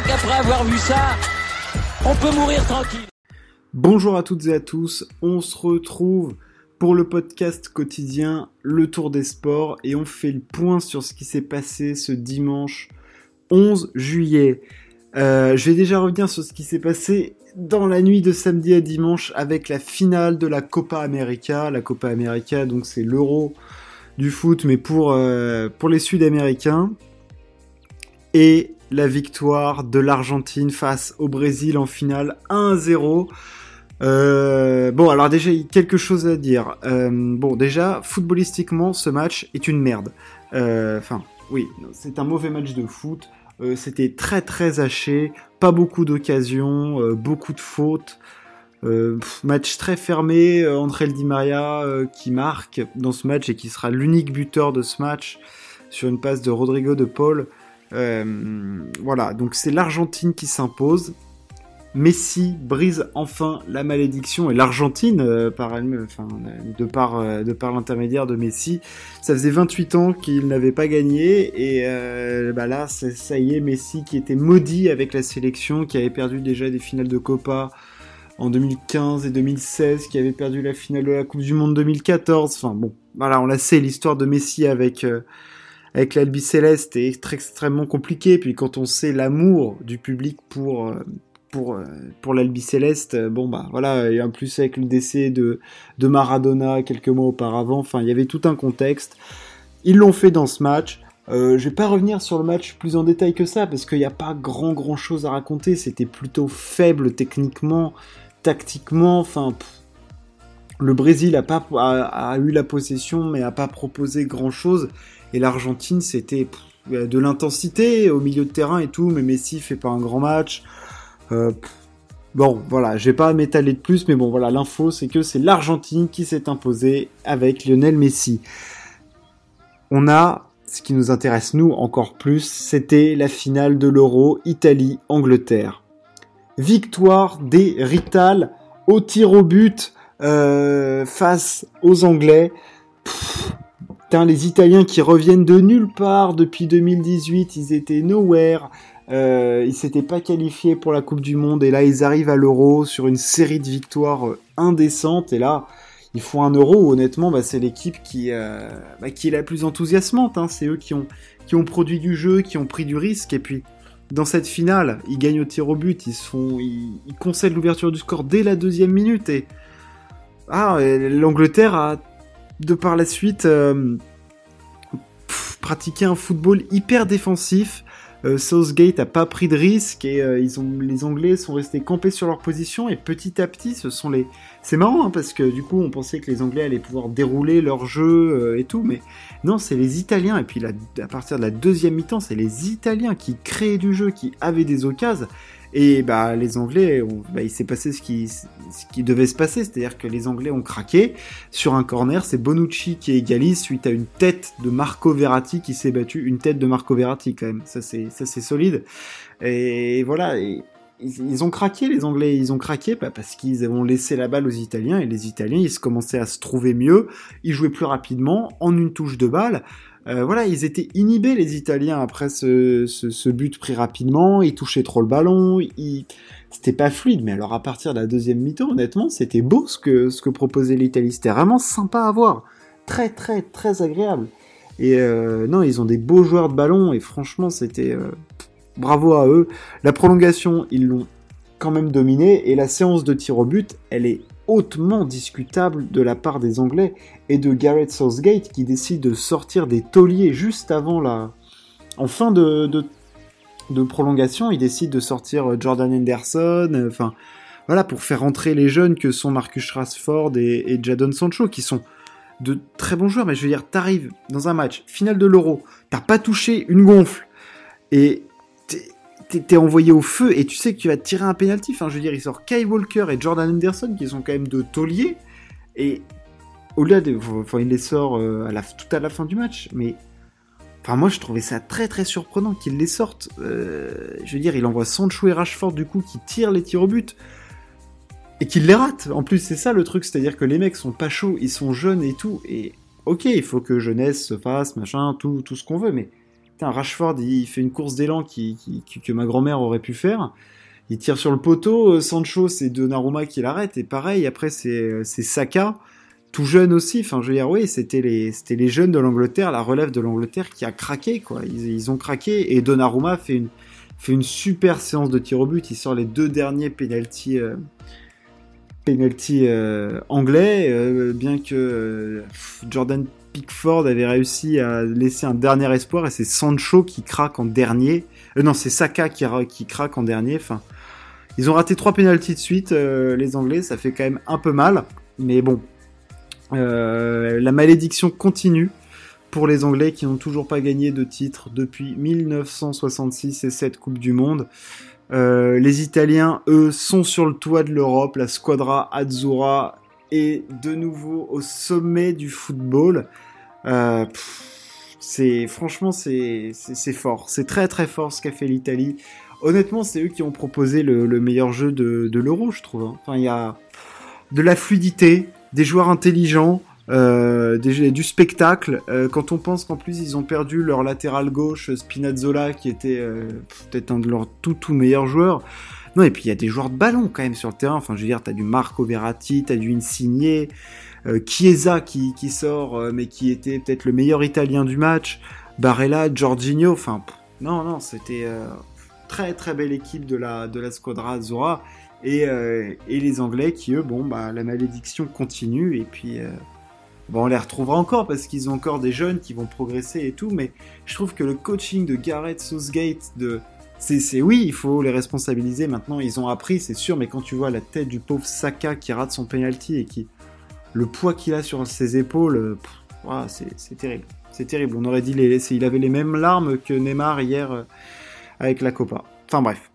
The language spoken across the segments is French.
crois qu'après avoir vu ça, on peut mourir tranquille. Bonjour à toutes et à tous, on se retrouve pour le podcast quotidien Le Tour des Sports et on fait le point sur ce qui s'est passé ce dimanche 11 juillet. Euh, je vais déjà revenir sur ce qui s'est passé dans la nuit de samedi à dimanche avec la finale de la Copa América. La Copa América, donc c'est l'euro du foot, mais pour, euh, pour les Sud-Américains. Et la victoire de l'Argentine face au Brésil en finale 1-0. Euh, bon, alors déjà, quelque chose à dire. Euh, bon, déjà, footballistiquement, ce match est une merde. Euh, enfin, oui, c'est un mauvais match de foot. C'était très très haché, pas beaucoup d'occasions, beaucoup de fautes. match très fermé, André Di Maria qui marque dans ce match et qui sera l'unique buteur de ce match sur une passe de Rodrigo de Paul. Voilà, donc c'est l'Argentine qui s'impose. Messi brise enfin la malédiction et l'Argentine, euh, par euh, de par l'intermédiaire de Messi, ça faisait 28 ans qu'il n'avait pas gagné et euh, bah là, ça y est, Messi qui était maudit avec la sélection, qui avait perdu déjà des finales de Copa en 2015 et 2016, qui avait perdu la finale de la Coupe du Monde 2014. Enfin bon, voilà, on la sait, l'histoire de Messi avec avec l'Albi Céleste est extrêmement compliquée. Puis quand on sait l'amour du public pour pour euh, pour l'Albi Céleste, euh, bon bah voilà, et en plus avec le décès de de Maradona quelques mois auparavant, enfin il y avait tout un contexte. Ils l'ont fait dans ce match. Euh, je vais pas revenir sur le match plus en détail que ça parce qu'il n'y a pas grand grand chose à raconter. C'était plutôt faible techniquement, tactiquement. Enfin, le Brésil a pas a, eu la possession mais a pas proposé grand chose. Et l'Argentine c'était de l'intensité au milieu de terrain et tout, mais Messi fait pas un grand match. Euh, bon, voilà, je vais pas m'étaler de plus, mais bon, voilà, l'info, c'est que c'est l'Argentine qui s'est imposée avec Lionel Messi. On a, ce qui nous intéresse nous encore plus, c'était la finale de l'Euro Italie-Angleterre. Victoire des Rital au tir au but euh, face aux Anglais. putain, les Italiens qui reviennent de nulle part depuis 2018, ils étaient nowhere. Euh, ils s'étaient pas qualifiés pour la Coupe du Monde et là ils arrivent à l'Euro sur une série de victoires euh, indécentes et là ils font un Euro honnêtement bah, c'est l'équipe qui, euh, bah, qui est la plus enthousiasmante. Hein. C'est eux qui ont, produit du jeu, qui ont pris du risque et puis dans cette finale ils gagnent au tir au but, ils se font, ils, concèdent l'ouverture du score dès la deuxième minute et ah l'Angleterre a de par la suite pratiqué un football hyper défensif euh, Southgate a pas pris de risque et euh, ils ont, les Anglais sont restés campés sur leur position et petit à petit, ce sont les. C'est marrant hein, parce que du coup, on pensait que les Anglais allaient pouvoir dérouler leur jeu euh, et tout, mais non, c'est les Italiens. Et puis à partir de la deuxième mi-temps, c'est les Italiens qui créaient du jeu, qui avaient des occasions et bah les Anglais, bah, il s'est passé ce qui, ce qui devait se passer, c'est-à-dire que les Anglais ont craqué sur un corner. C'est Bonucci qui égalise suite à une tête de Marco Verratti qui s'est battu, une tête de Marco Verratti quand même. Ça c'est solide. Et voilà. Ils, ont craqué les Anglais, ils ont craqué bah, parce qu'ils ont laissé la balle aux Italiens et les Italiens ils se commençaient à se trouver mieux, ils jouaient plus rapidement en une touche de balle. Euh, voilà, ils étaient inhibés les Italiens après ce, but pris rapidement. Ils touchaient trop le ballon. C'était pas fluide, mais alors à partir de la deuxième mi-temps, honnêtement, c'était beau ce que, ce que proposait l'Italie. C'était vraiment sympa à voir. Très, très, très agréable. Et euh, non, ils ont des beaux joueurs de ballon et franchement, c'était euh, bravo à eux. La prolongation, ils l'ont quand même dominé. Et la séance de tir au but, elle est hautement discutable de la part des Anglais et de Gareth Southgate qui décide de sortir des tauliers juste avant la... En fin de, prolongation, il décide de sortir euh, Jordan Henderson, euh, enfin voilà, pour faire entrer les jeunes que sont Marcus Rashford et, et Jadon Sancho, qui sont de très bons joueurs, mais je veux dire, t'arrives dans un match, finale de l'Euro, t'as pas touché une gonfle, et t'es envoyé au feu et tu sais que tu vas tirer un pénalty. Enfin, je veux dire, il sort Kai Walker et Jordan Anderson qui sont quand même de tauliers. Et au-delà de. Enfin, il les sort euh, à la, tout à la fin du match. Mais. Enfin, moi, je trouvais ça très très surprenant qu'il les sorte. Euh, je veux dire, il envoie Sancho et Rashford du coup qui tirent les tirs au but. Et qu'il les rate. En plus, c'est ça le truc. C'est-à-dire que les mecs sont pas chauds, ils sont jeunes et tout. Et ok, il faut que jeunesse se fasse, machin, tout, tout ce qu'on veut. Mais Rashford, il, fait une course d'élan qui, que ma grand-mère aurait pu faire. Il tire sur le poteau. Sancho, c'est Donnarumma qui l'arrête. Et pareil, après, c'est Saka tout jeune aussi. Enfin, je veux dire, oui, c'était les, les jeunes de l'Angleterre, la relève de l'Angleterre qui a craqué, quoi. Ils, ont craqué et Donnarumma fait une, fait une super séance de tir au but. Il sort les deux derniers penalty, euh, euh, anglais, euh, bien que Jordan Pickford avait réussi à laisser un dernier espoir et c'est Sancho qui craque en dernier. non, c'est Saka qui, craque en dernier. Enfin, ils ont raté trois penalties de suite, les Anglais. Ça fait quand même un peu mal. Mais bon, euh, la malédiction continue pour les Anglais qui n'ont toujours pas gagné de titre depuis 1966 et cette Coupe du Monde. Euh, les Italiens, eux, sont sur le toit de l'Europe. La Squadra Azzurra est de nouveau au sommet du football. Euh, c'est franchement c'est fort, c'est très très fort ce qu'a fait l'Italie. Honnêtement, c'est eux qui ont proposé le, meilleur jeu de, de l'Euro, je trouve. Hein. Enfin, il y a de la fluidité, des joueurs intelligents, euh, du spectacle. Euh, quand on pense qu'en plus ils ont perdu leur latéral gauche Spinazzola, qui était euh, peut-être un de leurs tout tout meilleurs joueurs. Non, et puis il y a des joueurs de ballon quand même sur le terrain. Enfin, je veux dire, t'as du Marco Verratti, t'as du Insigne, Chiesa qui, qui sort, mais qui était peut-être le meilleur Italien du match. Barella, Jorginho. Enfin, non, non, c'était très très belle équipe de la de la Squadra Azzurra. Euh, et, les Anglais qui, eux, bon, bah, la malédiction continue, et puis euh, bon, on les retrouvera encore parce qu'ils ont encore des jeunes qui vont progresser et tout, mais je trouve que le coaching de Gareth Southgate, de. C'est oui, il faut les responsabiliser. Maintenant, ils ont appris, c'est sûr, mais quand tu vois la tête du pauvre Saka qui rate son penalty et qui. Le poids qu'il a sur ses épaules, euh, c'est terrible. C'est terrible. On aurait dit les, il avait les mêmes larmes que Neymar hier avec la Copa. Enfin bref.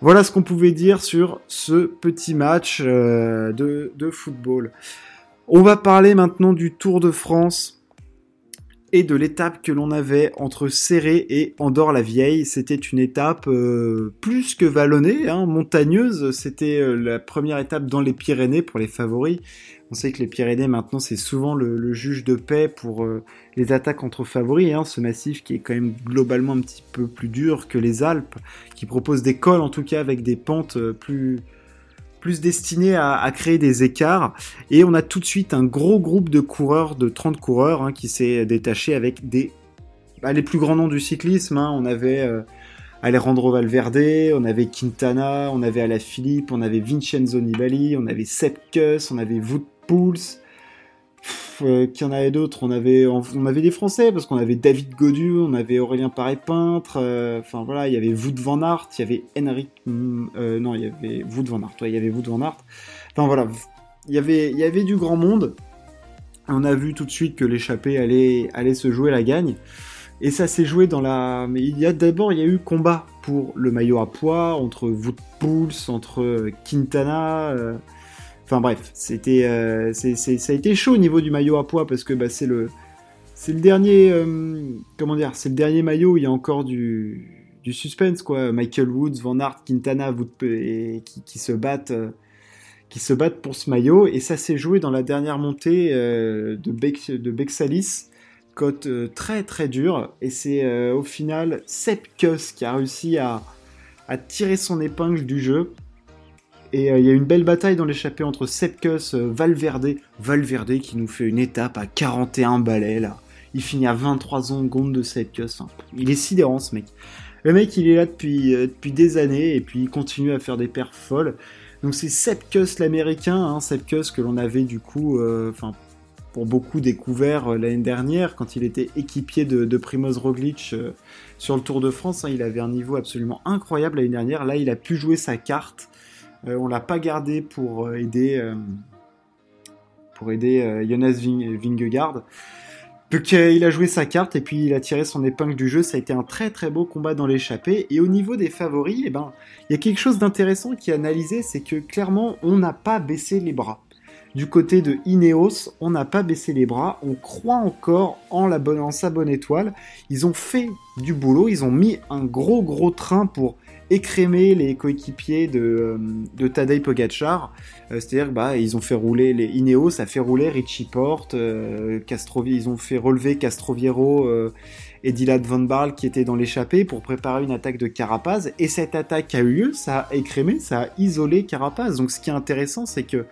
Voilà ce qu'on pouvait dire sur ce petit match euh, de, football. On va parler maintenant du Tour de France et de l'étape que l'on avait entre Serré et Andorre-la-Vieille. C'était une étape euh, plus que vallonnée, hein, montagneuse. C'était euh, la première étape dans les Pyrénées pour les favoris. On sait que les Pyrénées maintenant c'est souvent le, juge de paix pour euh, les attaques entre favoris, hein, ce massif qui est quand même globalement un petit peu plus dur que les Alpes, qui propose des cols en tout cas avec des pentes plus plus destinées à, créer des écarts. Et on a tout de suite un gros groupe de coureurs, de 30 coureurs, hein, qui s'est détaché avec des bah, les plus grands noms du cyclisme. Hein. On avait euh, Alejandro Valverde, on avait Quintana, on avait Alaphilippe, on avait Vincenzo Nibali, on avait Sepp on avait Wout. Euh, qu'il y en avait d'autres, on avait, on avait des Français parce qu'on avait David Godu, on avait Aurélien Paré peintre, euh, enfin voilà, il y avait Wout van Aert, il y avait Henrik, mm, euh, non, il y avait Wout van Aert, il y avait Wout van Aert. Enfin voilà, il y avait, il y avait du grand monde. On a vu tout de suite que l'échappée allait, allait se jouer la gagne. Et ça s'est joué dans la. Mais il y a d'abord, il y a eu combat pour le maillot à poids entre Wout Pouls, entre Quintana. Enfin bref, c'était, euh, ça a été chaud au niveau du maillot à poids parce que bah, c'est le, dernier, euh, comment dire, c'est le dernier maillot où il y a encore du, suspense quoi. Michael Woods, Van Aert, Quintana, qui, se battent, euh, qui se battent pour ce maillot. Et ça s'est joué dans la dernière montée de, de Bexalis, côte très très dure. Et c'est au final Sepp Kuss qui a réussi à tirer son épingle du jeu et euh, il y a une belle bataille dans l'échappée entre Sepkus, euh, Valverde, Valverde qui nous fait une étape à 41 balais là. Il finit à 23 secondes de Sepkus. Il est sidérant ce mec. Le mec il est là depuis, euh, depuis des années et puis il continue à faire des perfs folles. Donc c'est Sepkus l'américain, hein, Sepkus que l'on avait du coup, enfin pour beaucoup découvert l'année dernière quand il était équipier de, de Primoz Roglic sur le Tour de France. Hein. il avait un niveau absolument incroyable l'année dernière. Là il a pu jouer sa carte. Euh, on l'a pas gardé pour euh, aider, euh, pour aider Jonas Vingegaard. Donc il a joué sa carte et puis il a tiré son épingle du jeu. Ça a été un très très beau combat dans l'échappée. Et au niveau des favoris, eh ben, il y a quelque chose d'intéressant qui est analysé, c'est que clairement on n'a pas baissé les bras. Du côté de Ineos, on n'a pas baissé les bras, on croit encore en, la bonne, en sa bonne étoile. Ils ont fait du boulot, ils ont mis un gros gros train pour écrémer les coéquipiers de, euh, de Tadej Pogacar. Euh, c'est-à-dire bah, ils ont fait rouler les Ineos, ça fait rouler Richie Porte, euh, ils ont fait relever Castroviero et Dylan Van Barl qui était dans l'échappée pour préparer une attaque de Carapaz. Et cette attaque a eu lieu, ça a écrémé, ça a isolé Carapaz. Donc ce qui est intéressant, c'est que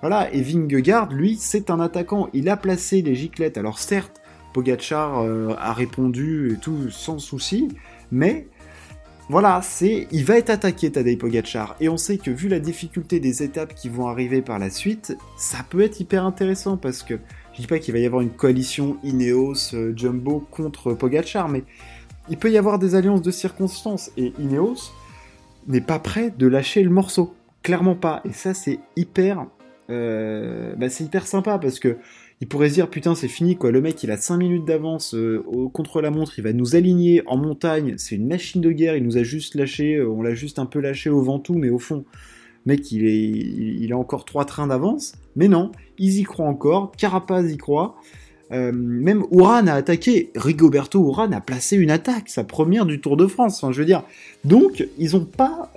voilà, et Vingegaard, lui, c'est un attaquant. Il a placé les giclettes. Alors certes, Pogachar a répondu et tout sans souci, mais voilà, c'est, il va être attaqué Tadej Pogacar, et on sait que vu la difficulté des étapes qui vont arriver par la suite, ça peut être hyper intéressant parce que je dis pas qu'il va y avoir une coalition Ineos euh, Jumbo contre Pogachar, mais il peut y avoir des alliances de circonstances et Ineos n'est pas prêt de lâcher le morceau, clairement pas, et ça c'est hyper, euh, bah, c'est hyper sympa parce que il pourrait se dire putain c'est fini quoi, le mec il a 5 minutes d'avance euh, contre la montre, il va nous aligner en montagne, c'est une machine de guerre, il nous a juste lâché, euh, on l'a juste un peu lâché au Ventoux, mais au fond, mec il, est, il, a encore 3 trains d'avance, mais non, ils y croient encore, Carapaz y croit, euh, même Ouran a attaqué, Rigoberto Ouran a placé une attaque, sa première du Tour de France, je veux dire, donc ils ont pas...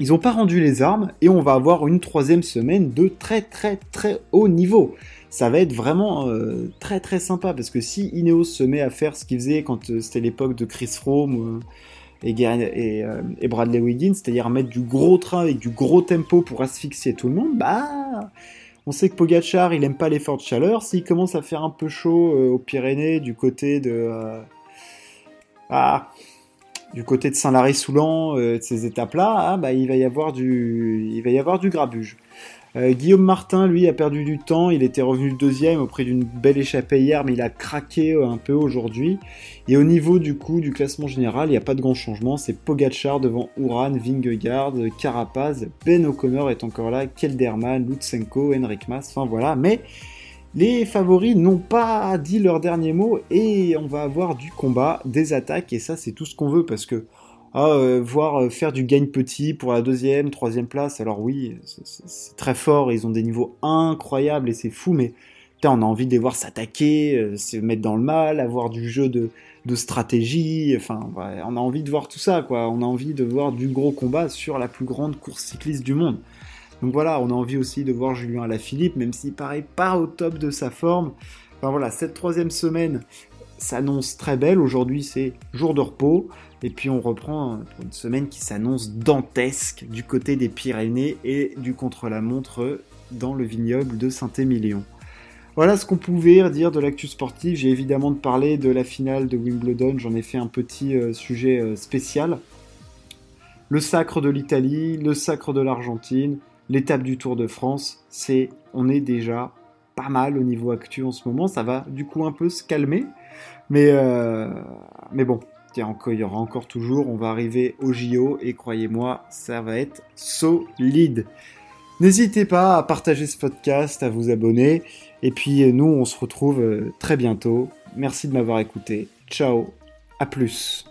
Ils n'ont pas rendu les armes et on va avoir une troisième semaine de très très très haut niveau. Ça va être vraiment euh, très très sympa parce que si Ineos se met à faire ce qu'il faisait quand euh, c'était l'époque de Chris Froome euh, et, Bradley Wiggins, c'est-à-dire mettre du gros train avec du gros tempo pour asphyxier tout le monde, bah on sait que Pogachar il aime pas les fortes chaleurs. S'il commence à faire un peu chaud aux Pyrénées du côté de ah du côté de Saint-Lary-Soulan, euh, de ces étapes-là, ah, bah, il va y avoir du, il va y avoir du grabuge. Euh, Guillaume Martin, lui, a perdu du temps. Il était revenu deuxième auprès d'une belle échappée hier, mais il a craqué euh, un peu aujourd'hui. Et au niveau du coup du classement général, il n'y a pas de grand changement. C'est Pogachar devant Uran, Vingegaard, Carapaz, Ben O'Connor est encore là, Kelderman, Lutsenko, Henrik Mas. Enfin voilà, mais les favoris n'ont pas dit leur dernier mot et on va avoir du combat, des attaques et ça c'est tout ce qu'on veut parce que ah, euh, voir euh, faire du gagne petit pour la deuxième, troisième place, alors oui, c'est très fort, ils ont des niveaux incroyables et c'est fou, mais on a envie de les voir s'attaquer, euh, se mettre dans le mal, avoir du jeu de, stratégie, enfin, on a envie de voir tout ça, quoi. On a envie de voir du gros combat sur la plus grande course cycliste du monde. Donc voilà, on a envie aussi de voir Julien Alaphilippe, même s'il paraît pas au top de sa forme. Enfin voilà, cette troisième semaine s'annonce très belle. Aujourd'hui, c'est jour de repos. Et puis on reprend une semaine qui s'annonce dantesque du côté des Pyrénées et du contre-la-montre dans le vignoble de Saint-Émilion. Voilà ce qu'on pouvait dire de l'actu sportive. J'ai évidemment de parler de la finale de Wimbledon. J'en ai fait un petit euh, sujet euh, spécial. Le sacre de l'Italie, le sacre de l'Argentine, l'étape du Tour de France, c'est on est déjà pas mal au niveau actuel en ce moment. Ça va du coup un peu se calmer, mais euh, mais bon, il y aura encore toujours. On va arriver au JO et croyez-moi, ça va être solide. N'hésitez pas à partager ce podcast, à vous abonner. Et puis nous, on se retrouve euh, très bientôt. Merci de m'avoir écouté. Ciao, à plus.